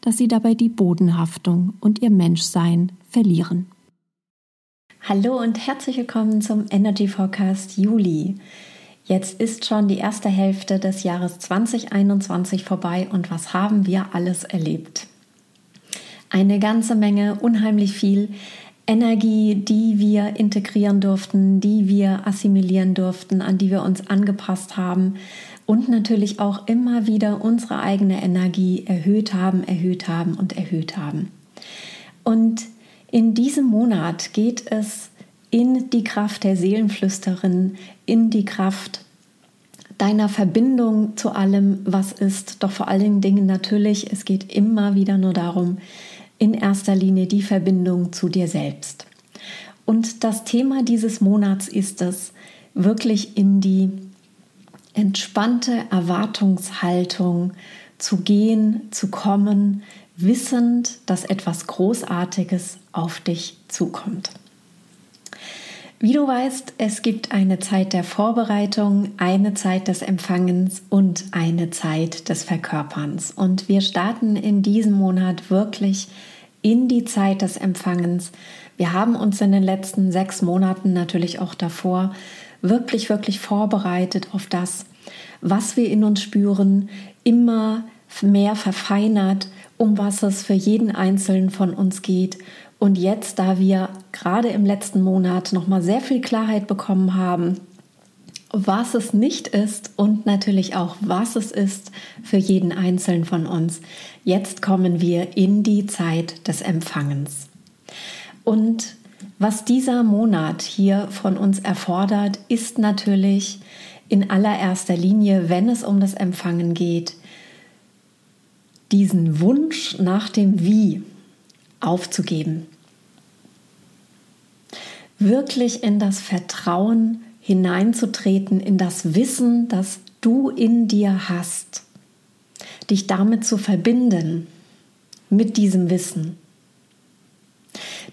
dass sie dabei die Bodenhaftung und ihr Menschsein verlieren. Hallo und herzlich willkommen zum Energy Forecast Juli. Jetzt ist schon die erste Hälfte des Jahres 2021 vorbei und was haben wir alles erlebt? Eine ganze Menge, unheimlich viel Energie, die wir integrieren durften, die wir assimilieren durften, an die wir uns angepasst haben und natürlich auch immer wieder unsere eigene Energie erhöht haben, erhöht haben und erhöht haben. Und in diesem Monat geht es in die Kraft der Seelenflüsterin, in die Kraft deiner Verbindung zu allem, was ist. Doch vor allen Dingen natürlich, es geht immer wieder nur darum, in erster Linie die Verbindung zu dir selbst. Und das Thema dieses Monats ist es, wirklich in die entspannte Erwartungshaltung zu gehen, zu kommen, wissend, dass etwas Großartiges auf dich zukommt. Wie du weißt, es gibt eine Zeit der Vorbereitung, eine Zeit des Empfangens und eine Zeit des Verkörperns. Und wir starten in diesem Monat wirklich in die Zeit des Empfangens. Wir haben uns in den letzten sechs Monaten natürlich auch davor wirklich, wirklich vorbereitet auf das, was wir in uns spüren, immer mehr verfeinert, um was es für jeden Einzelnen von uns geht. Und jetzt, da wir gerade im letzten Monat nochmal sehr viel Klarheit bekommen haben, was es nicht ist und natürlich auch, was es ist für jeden Einzelnen von uns. Jetzt kommen wir in die Zeit des Empfangens. Und was dieser Monat hier von uns erfordert, ist natürlich in allererster Linie, wenn es um das Empfangen geht, diesen Wunsch nach dem Wie aufzugeben. Wirklich in das Vertrauen hineinzutreten, in das Wissen, das du in dir hast. Dich damit zu verbinden, mit diesem Wissen.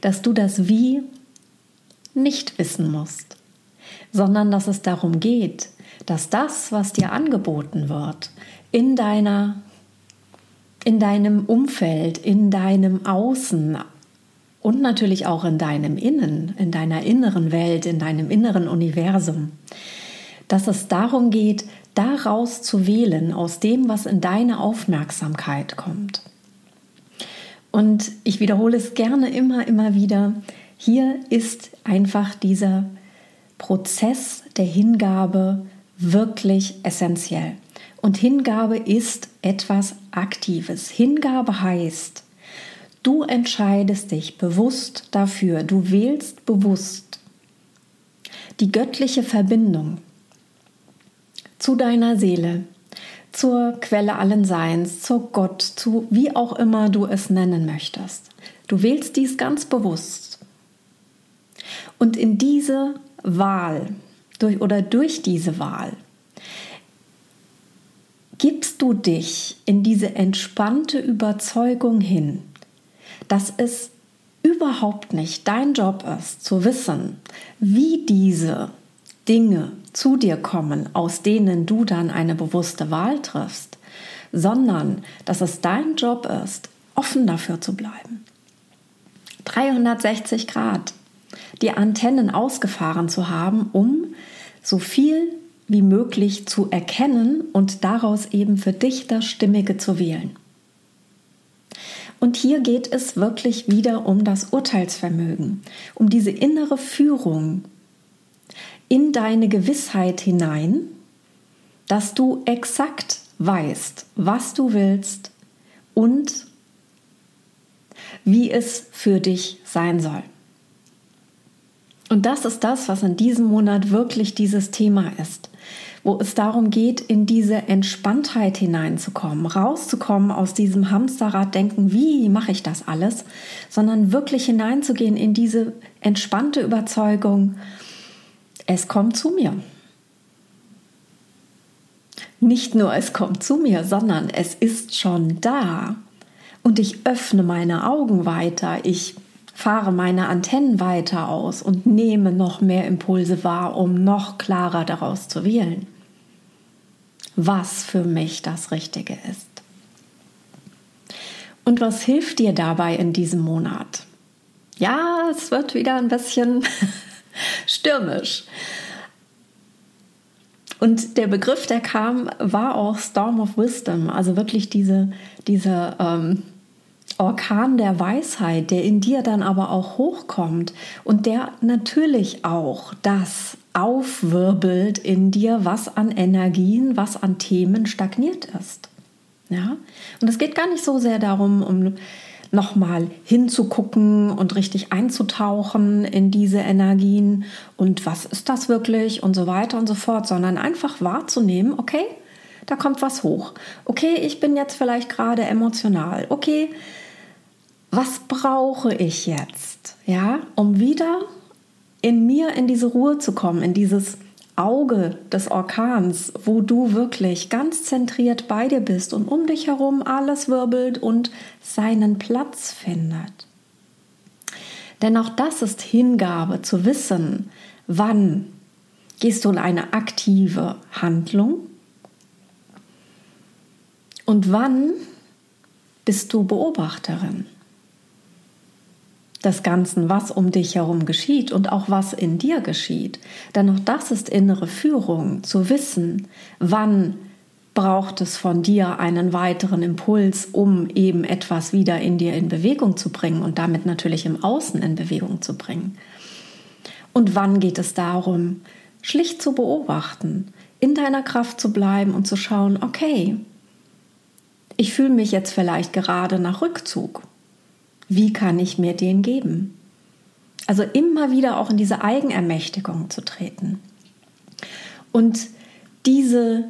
Dass du das Wie nicht wissen musst, sondern dass es darum geht, dass das, was dir angeboten wird, in deiner in deinem Umfeld, in deinem Außen und natürlich auch in deinem Innen, in deiner inneren Welt, in deinem inneren Universum, dass es darum geht, daraus zu wählen, aus dem, was in deine Aufmerksamkeit kommt. Und ich wiederhole es gerne immer, immer wieder, hier ist einfach dieser Prozess der Hingabe wirklich essentiell. Und Hingabe ist etwas Aktives. Hingabe heißt, du entscheidest dich bewusst dafür, du wählst bewusst die göttliche Verbindung zu deiner Seele, zur Quelle allen Seins, zu Gott, zu wie auch immer du es nennen möchtest. Du wählst dies ganz bewusst und in diese Wahl durch, oder durch diese Wahl gibst du dich in diese entspannte Überzeugung hin, dass es überhaupt nicht dein Job ist, zu wissen, wie diese Dinge zu dir kommen, aus denen du dann eine bewusste Wahl triffst, sondern dass es dein Job ist, offen dafür zu bleiben. 360 Grad die Antennen ausgefahren zu haben, um so viel wie möglich zu erkennen und daraus eben für dich das Stimmige zu wählen. Und hier geht es wirklich wieder um das Urteilsvermögen, um diese innere Führung in deine Gewissheit hinein, dass du exakt weißt, was du willst und wie es für dich sein soll. Und das ist das, was in diesem Monat wirklich dieses Thema ist wo es darum geht, in diese Entspanntheit hineinzukommen, rauszukommen aus diesem Hamsterrad-Denken, wie mache ich das alles, sondern wirklich hineinzugehen in diese entspannte Überzeugung, es kommt zu mir. Nicht nur es kommt zu mir, sondern es ist schon da. Und ich öffne meine Augen weiter, ich fahre meine Antennen weiter aus und nehme noch mehr Impulse wahr, um noch klarer daraus zu wählen was für mich das Richtige ist. Und was hilft dir dabei in diesem Monat? Ja, es wird wieder ein bisschen stürmisch. Und der Begriff, der kam, war auch Storm of Wisdom, also wirklich diese, diese ähm, Orkan der Weisheit, der in dir dann aber auch hochkommt und der natürlich auch das aufwirbelt in dir, was an Energien, was an Themen stagniert ist. Ja? Und es geht gar nicht so sehr darum, um nochmal hinzugucken und richtig einzutauchen in diese Energien und was ist das wirklich und so weiter und so fort, sondern einfach wahrzunehmen, okay, da kommt was hoch. Okay, ich bin jetzt vielleicht gerade emotional. Okay, was brauche ich jetzt? Ja, um wieder in mir in diese Ruhe zu kommen, in dieses Auge des Orkans, wo du wirklich ganz zentriert bei dir bist und um dich herum alles wirbelt und seinen Platz findet. Denn auch das ist Hingabe zu wissen, wann gehst du in eine aktive Handlung und wann bist du Beobachterin des Ganzen, was um dich herum geschieht und auch was in dir geschieht. Denn auch das ist innere Führung, zu wissen, wann braucht es von dir einen weiteren Impuls, um eben etwas wieder in dir in Bewegung zu bringen und damit natürlich im Außen in Bewegung zu bringen. Und wann geht es darum, schlicht zu beobachten, in deiner Kraft zu bleiben und zu schauen, okay, ich fühle mich jetzt vielleicht gerade nach Rückzug wie kann ich mir den geben? Also immer wieder auch in diese Eigenermächtigung zu treten. Und diese,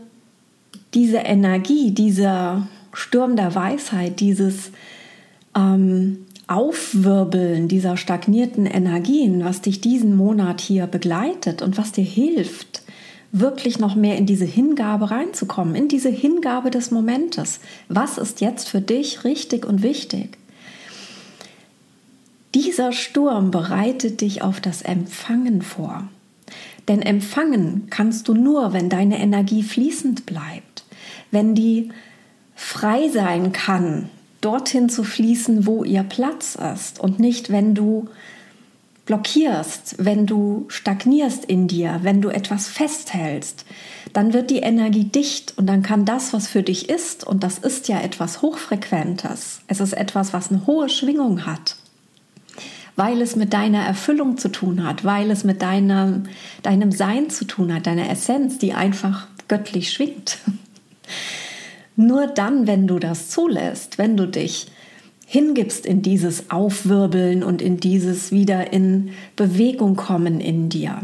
diese Energie, dieser Sturm der Weisheit, dieses ähm, Aufwirbeln dieser stagnierten Energien, was dich diesen Monat hier begleitet und was dir hilft, wirklich noch mehr in diese Hingabe reinzukommen, in diese Hingabe des Momentes. Was ist jetzt für dich richtig und wichtig? Dieser Sturm bereitet dich auf das Empfangen vor. Denn empfangen kannst du nur, wenn deine Energie fließend bleibt, wenn die frei sein kann, dorthin zu fließen, wo ihr Platz ist. Und nicht, wenn du blockierst, wenn du stagnierst in dir, wenn du etwas festhältst, dann wird die Energie dicht und dann kann das, was für dich ist, und das ist ja etwas Hochfrequentes, es ist etwas, was eine hohe Schwingung hat, weil es mit deiner Erfüllung zu tun hat, weil es mit deinem, deinem Sein zu tun hat, deiner Essenz, die einfach göttlich schwingt. Nur dann, wenn du das zulässt, wenn du dich hingibst in dieses Aufwirbeln und in dieses wieder in Bewegung kommen in dir,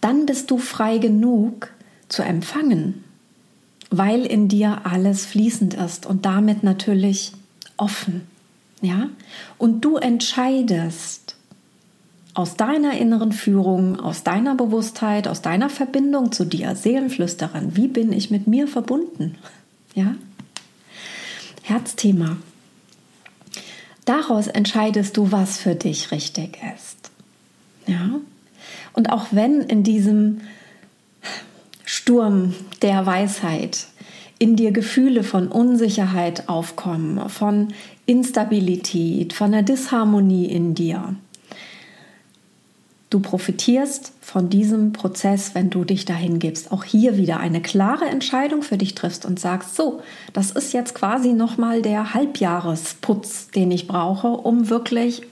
dann bist du frei genug zu empfangen, weil in dir alles fließend ist und damit natürlich offen. Ja? Und du entscheidest, aus deiner inneren Führung, aus deiner Bewusstheit, aus deiner Verbindung zu dir, Seelenflüsterin, wie bin ich mit mir verbunden? Ja? Herzthema. Daraus entscheidest du, was für dich richtig ist. Ja? Und auch wenn in diesem Sturm der Weisheit in dir Gefühle von Unsicherheit aufkommen, von Instabilität, von der Disharmonie in dir, Du profitierst von diesem Prozess, wenn du dich dahin gibst. Auch hier wieder eine klare Entscheidung für dich triffst und sagst, so, das ist jetzt quasi nochmal der Halbjahresputz, den ich brauche, um wirklich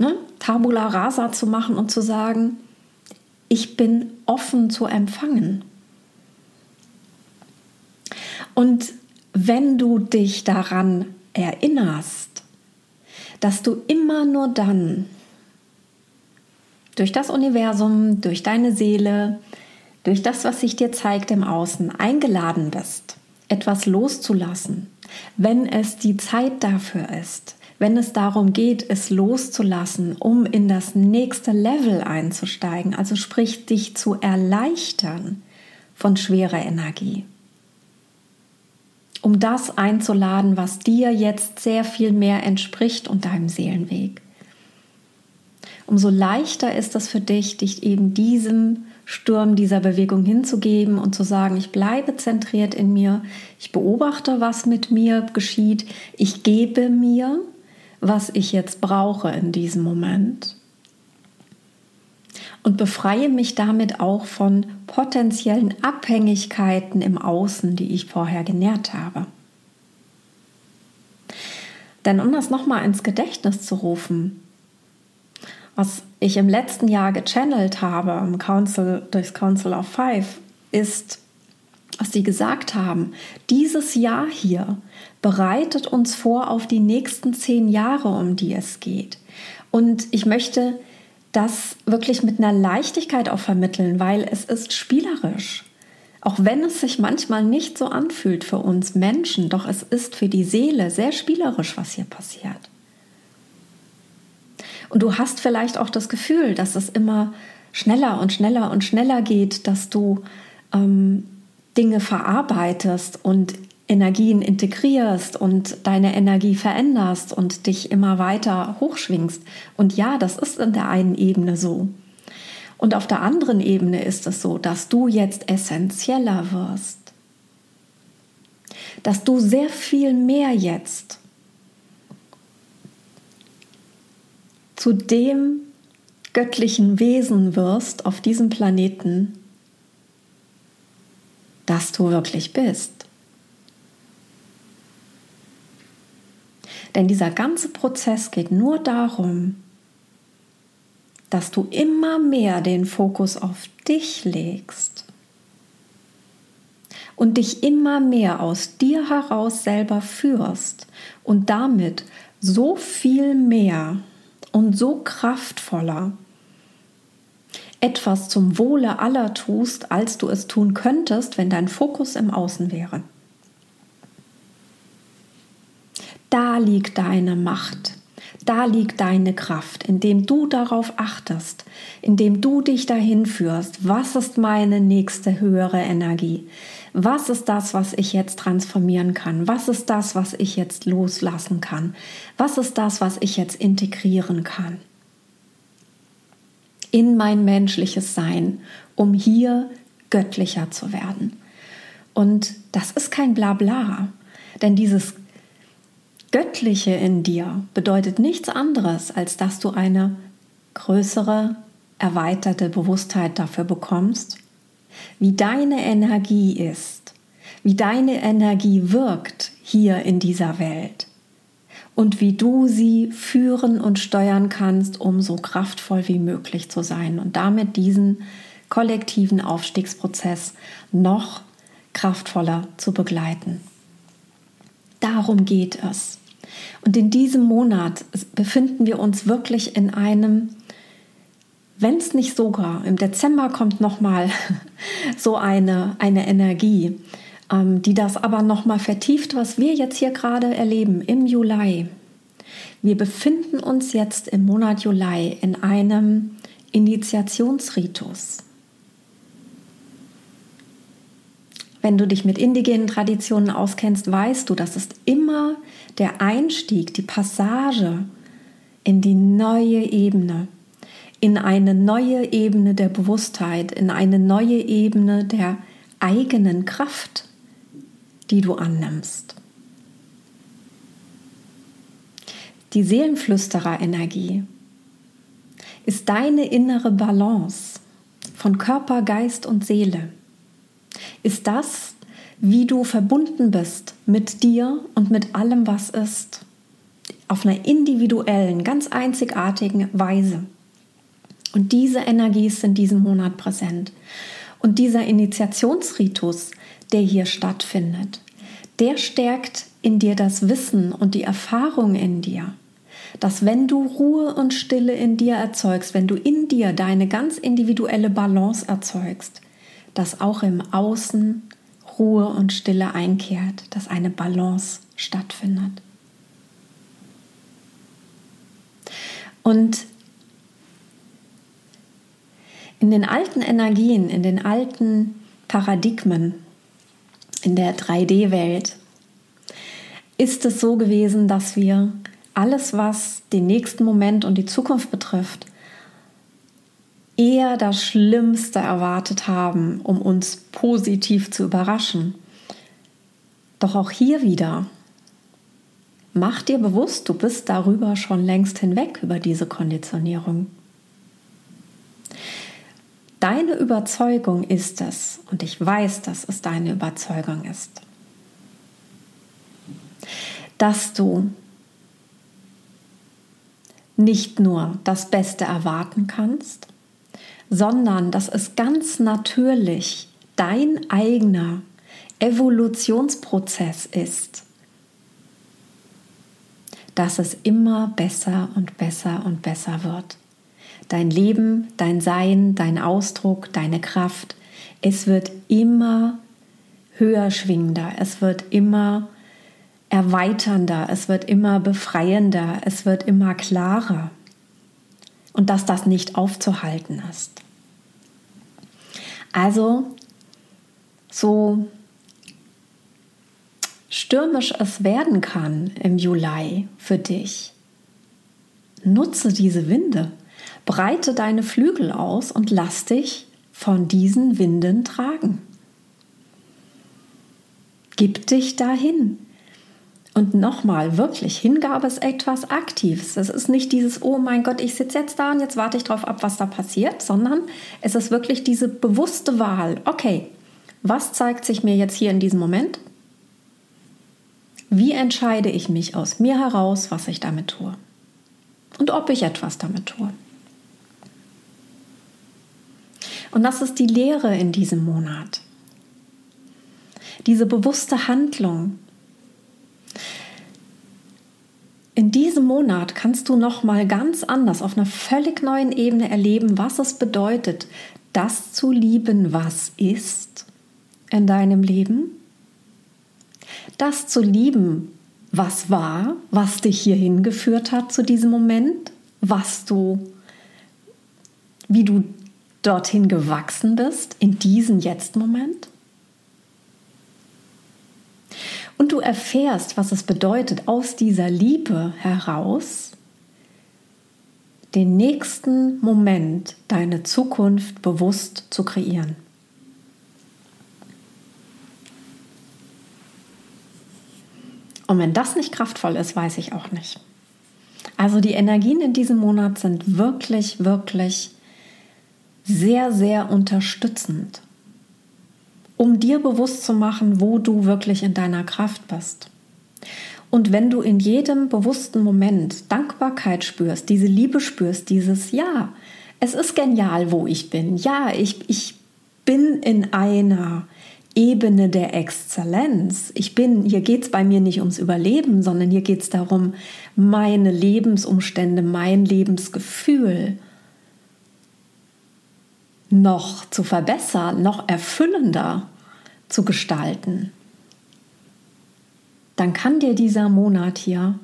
ne, Tabula rasa zu machen und zu sagen, ich bin offen zu empfangen. Und wenn du dich daran erinnerst, dass du immer nur dann durch das Universum, durch deine Seele, durch das, was sich dir zeigt im Außen, eingeladen bist, etwas loszulassen, wenn es die Zeit dafür ist, wenn es darum geht, es loszulassen, um in das nächste Level einzusteigen, also sprich dich zu erleichtern von schwerer Energie. Um das einzuladen, was dir jetzt sehr viel mehr entspricht und deinem Seelenweg. Umso leichter ist es für dich, dich eben diesem Sturm dieser Bewegung hinzugeben und zu sagen, ich bleibe zentriert in mir, ich beobachte, was mit mir geschieht, ich gebe mir, was ich jetzt brauche in diesem Moment und befreie mich damit auch von potenziellen Abhängigkeiten im Außen, die ich vorher genährt habe. Denn um das nochmal ins Gedächtnis zu rufen, was ich im letzten Jahr gechannelt habe im Council, durchs Council of Five, ist, was sie gesagt haben, dieses Jahr hier bereitet uns vor auf die nächsten zehn Jahre, um die es geht. Und ich möchte das wirklich mit einer Leichtigkeit auch vermitteln, weil es ist spielerisch. Auch wenn es sich manchmal nicht so anfühlt für uns Menschen, doch es ist für die Seele sehr spielerisch, was hier passiert. Und du hast vielleicht auch das Gefühl, dass es immer schneller und schneller und schneller geht, dass du ähm, Dinge verarbeitest und Energien integrierst und deine Energie veränderst und dich immer weiter hochschwingst. Und ja, das ist in der einen Ebene so. Und auf der anderen Ebene ist es so, dass du jetzt essentieller wirst. Dass du sehr viel mehr jetzt zu dem göttlichen Wesen wirst auf diesem Planeten, das du wirklich bist. Denn dieser ganze Prozess geht nur darum, dass du immer mehr den Fokus auf dich legst und dich immer mehr aus dir heraus selber führst und damit so viel mehr und so kraftvoller etwas zum Wohle aller tust, als du es tun könntest, wenn dein Fokus im Außen wäre. Da liegt deine Macht, da liegt deine Kraft, indem du darauf achtest, indem du dich dahin führst, was ist meine nächste höhere Energie, was ist das, was ich jetzt transformieren kann? Was ist das, was ich jetzt loslassen kann? Was ist das, was ich jetzt integrieren kann? In mein menschliches Sein, um hier göttlicher zu werden. Und das ist kein Blabla, denn dieses Göttliche in dir bedeutet nichts anderes, als dass du eine größere, erweiterte Bewusstheit dafür bekommst, wie deine Energie ist, wie deine Energie wirkt hier in dieser Welt und wie du sie führen und steuern kannst, um so kraftvoll wie möglich zu sein und damit diesen kollektiven Aufstiegsprozess noch kraftvoller zu begleiten. Darum geht es. Und in diesem Monat befinden wir uns wirklich in einem wenn es nicht sogar im Dezember kommt noch mal so eine, eine Energie, ähm, die das aber noch mal vertieft, was wir jetzt hier gerade erleben im Juli. Wir befinden uns jetzt im Monat Juli in einem Initiationsritus. Wenn du dich mit indigenen Traditionen auskennst, weißt du, das ist immer der Einstieg, die Passage in die neue Ebene, in eine neue Ebene der Bewusstheit, in eine neue Ebene der eigenen Kraft, die du annimmst. Die Seelenflüsterer-Energie ist deine innere Balance von Körper, Geist und Seele. Ist das, wie du verbunden bist mit dir und mit allem, was ist, auf einer individuellen, ganz einzigartigen Weise. Und diese Energie ist in diesem Monat präsent. Und dieser Initiationsritus, der hier stattfindet, der stärkt in dir das Wissen und die Erfahrung in dir, dass wenn du Ruhe und Stille in dir erzeugst, wenn du in dir deine ganz individuelle Balance erzeugst, dass auch im Außen Ruhe und Stille einkehrt, dass eine Balance stattfindet. Und in den alten Energien, in den alten Paradigmen, in der 3D-Welt, ist es so gewesen, dass wir alles, was den nächsten Moment und die Zukunft betrifft, eher das Schlimmste erwartet haben, um uns positiv zu überraschen. Doch auch hier wieder, mach dir bewusst, du bist darüber schon längst hinweg, über diese Konditionierung. Deine Überzeugung ist es, und ich weiß, dass es deine Überzeugung ist, dass du nicht nur das Beste erwarten kannst, sondern dass es ganz natürlich dein eigener Evolutionsprozess ist, dass es immer besser und besser und besser wird dein Leben, dein Sein, dein Ausdruck, deine Kraft. Es wird immer höher schwingender, es wird immer erweiternder, es wird immer befreiender, es wird immer klarer. Und dass das nicht aufzuhalten ist. Also, so stürmisch es werden kann im Juli für dich, nutze diese Winde. Breite deine Flügel aus und lass dich von diesen Winden tragen. Gib dich dahin. Und nochmal, wirklich, Hingabe ist etwas Aktives. Es ist nicht dieses, oh mein Gott, ich sitze jetzt da und jetzt warte ich drauf ab, was da passiert, sondern es ist wirklich diese bewusste Wahl. Okay, was zeigt sich mir jetzt hier in diesem Moment? Wie entscheide ich mich aus mir heraus, was ich damit tue? Und ob ich etwas damit tue? Und das ist die Lehre in diesem Monat. Diese bewusste Handlung. In diesem Monat kannst du noch mal ganz anders auf einer völlig neuen Ebene erleben, was es bedeutet, das zu lieben, was ist in deinem Leben. Das zu lieben, was war, was dich hierhin geführt hat zu diesem Moment, was du wie du dorthin gewachsen bist, in diesen Jetzt-Moment? Und du erfährst, was es bedeutet, aus dieser Liebe heraus den nächsten Moment, deine Zukunft bewusst zu kreieren. Und wenn das nicht kraftvoll ist, weiß ich auch nicht. Also die Energien in diesem Monat sind wirklich, wirklich sehr, sehr unterstützend, um dir bewusst zu machen, wo du wirklich in deiner Kraft bist. Und wenn du in jedem bewussten Moment Dankbarkeit spürst, diese Liebe spürst, dieses Ja, es ist genial, wo ich bin. Ja, ich, ich bin in einer Ebene der Exzellenz. Ich bin, hier geht es bei mir nicht ums Überleben, sondern hier geht es darum, meine Lebensumstände, mein Lebensgefühl noch zu verbessern, noch erfüllender zu gestalten, dann kann dir dieser Monat hier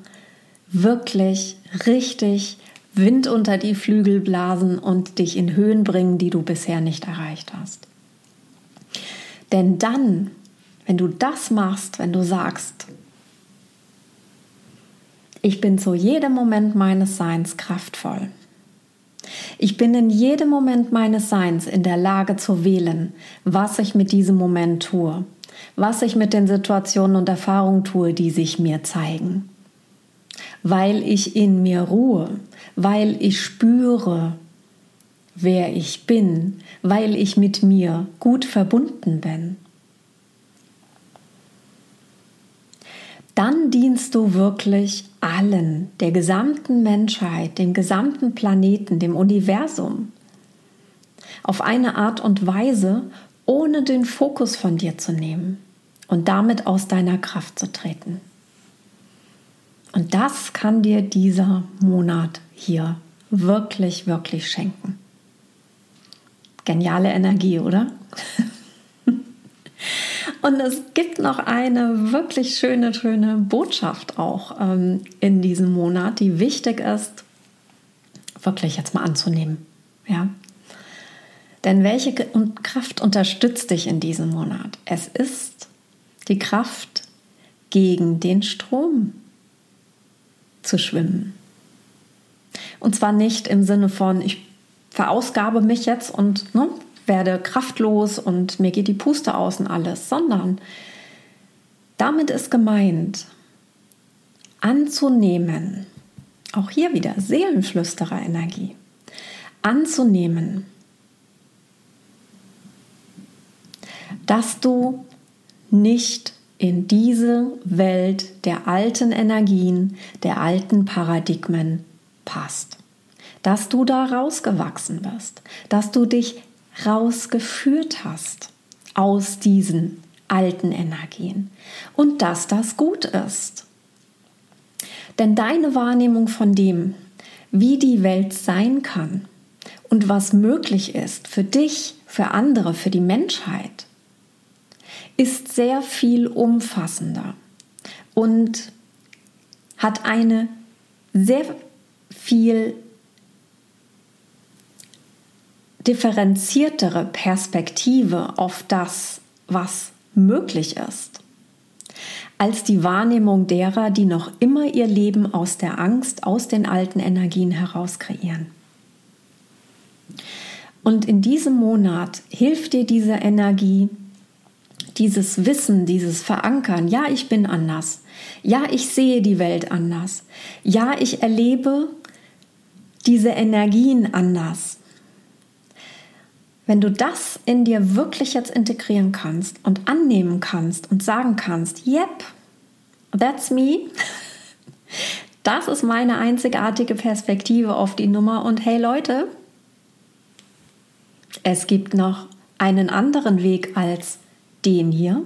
wirklich richtig Wind unter die Flügel blasen und dich in Höhen bringen, die du bisher nicht erreicht hast. Denn dann, wenn du das machst, wenn du sagst, ich bin zu jedem Moment meines Seins kraftvoll. Ich bin in jedem Moment meines Seins in der Lage zu wählen, was ich mit diesem Moment tue, was ich mit den Situationen und Erfahrungen tue, die sich mir zeigen weil ich in mir ruhe, weil ich spüre, wer ich bin, weil ich mit mir gut verbunden bin. Dann dienst du wirklich allen, der gesamten Menschheit, dem gesamten Planeten, dem Universum, auf eine Art und Weise, ohne den Fokus von dir zu nehmen und damit aus deiner Kraft zu treten. Und das kann dir dieser Monat hier wirklich, wirklich schenken. Geniale Energie, oder? Und es gibt noch eine wirklich schöne, schöne Botschaft auch ähm, in diesem Monat, die wichtig ist, wirklich jetzt mal anzunehmen. Ja? Denn welche Kraft unterstützt dich in diesem Monat? Es ist die Kraft gegen den Strom zu schwimmen. Und zwar nicht im Sinne von, ich verausgabe mich jetzt und ne, werde kraftlos und mir geht die Puste aus und alles, sondern damit ist gemeint, anzunehmen, auch hier wieder Seelenflüsterer Energie, anzunehmen, dass du nicht in diese Welt der alten Energien, der alten Paradigmen passt. Dass du da rausgewachsen bist, dass du dich rausgeführt hast aus diesen alten Energien und dass das gut ist. Denn deine Wahrnehmung von dem, wie die Welt sein kann und was möglich ist für dich, für andere, für die Menschheit, ist sehr viel umfassender und hat eine sehr viel differenziertere Perspektive auf das, was möglich ist, als die Wahrnehmung derer, die noch immer ihr Leben aus der Angst, aus den alten Energien heraus kreieren. Und in diesem Monat hilft dir diese Energie, dieses Wissen, dieses Verankern, ja, ich bin anders, ja, ich sehe die Welt anders, ja, ich erlebe diese Energien anders. Wenn du das in dir wirklich jetzt integrieren kannst und annehmen kannst und sagen kannst, yep, that's me, das ist meine einzigartige Perspektive auf die Nummer und hey Leute, es gibt noch einen anderen Weg als den hier.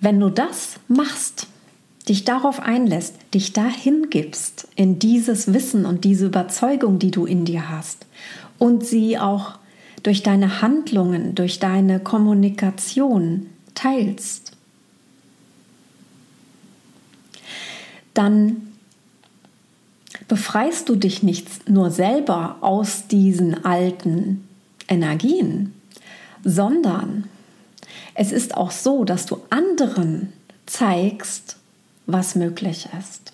Wenn du das machst, dich darauf einlässt, dich dahin gibst, in dieses Wissen und diese Überzeugung, die du in dir hast, und sie auch durch deine Handlungen, durch deine Kommunikation teilst, dann befreist du dich nicht nur selber aus diesen alten Energien, sondern es ist auch so, dass du anderen zeigst, was möglich ist.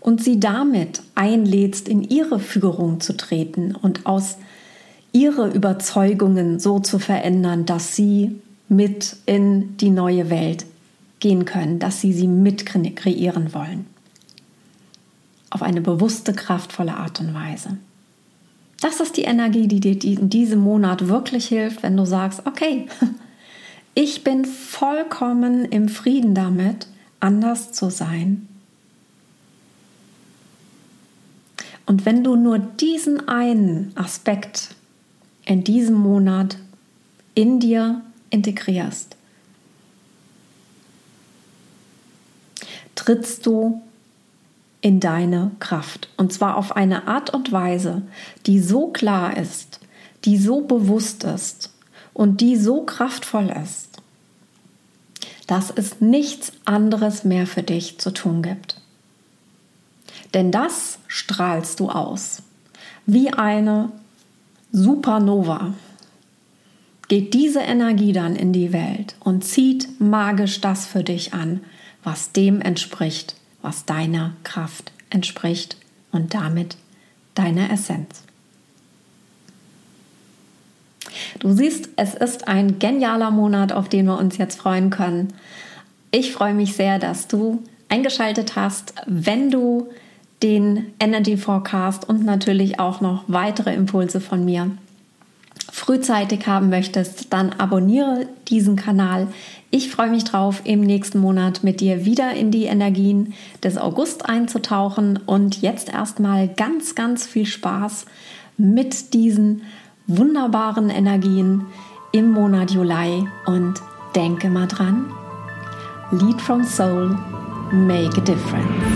Und sie damit einlädst, in ihre Führung zu treten und aus ihre Überzeugungen so zu verändern, dass sie mit in die neue Welt gehen können, dass sie sie mit kreieren wollen. Auf eine bewusste, kraftvolle Art und Weise. Das ist die Energie, die dir in diesem Monat wirklich hilft, wenn du sagst, okay, ich bin vollkommen im Frieden damit, anders zu sein. Und wenn du nur diesen einen Aspekt in diesem Monat in dir integrierst, trittst du in deine Kraft. Und zwar auf eine Art und Weise, die so klar ist, die so bewusst ist und die so kraftvoll ist, dass es nichts anderes mehr für dich zu tun gibt. Denn das strahlst du aus. Wie eine Supernova geht diese Energie dann in die Welt und zieht magisch das für dich an, was dem entspricht, was deiner Kraft entspricht und damit deiner Essenz. Du siehst, es ist ein genialer Monat, auf den wir uns jetzt freuen können. Ich freue mich sehr, dass du eingeschaltet hast. Wenn du den Energy Forecast und natürlich auch noch weitere Impulse von mir frühzeitig haben möchtest, dann abonniere diesen Kanal. Ich freue mich drauf, im nächsten Monat mit dir wieder in die Energien des August einzutauchen und jetzt erstmal ganz, ganz viel Spaß mit diesen wunderbaren Energien im Monat Juli und denke mal dran, Lead from Soul, make a difference.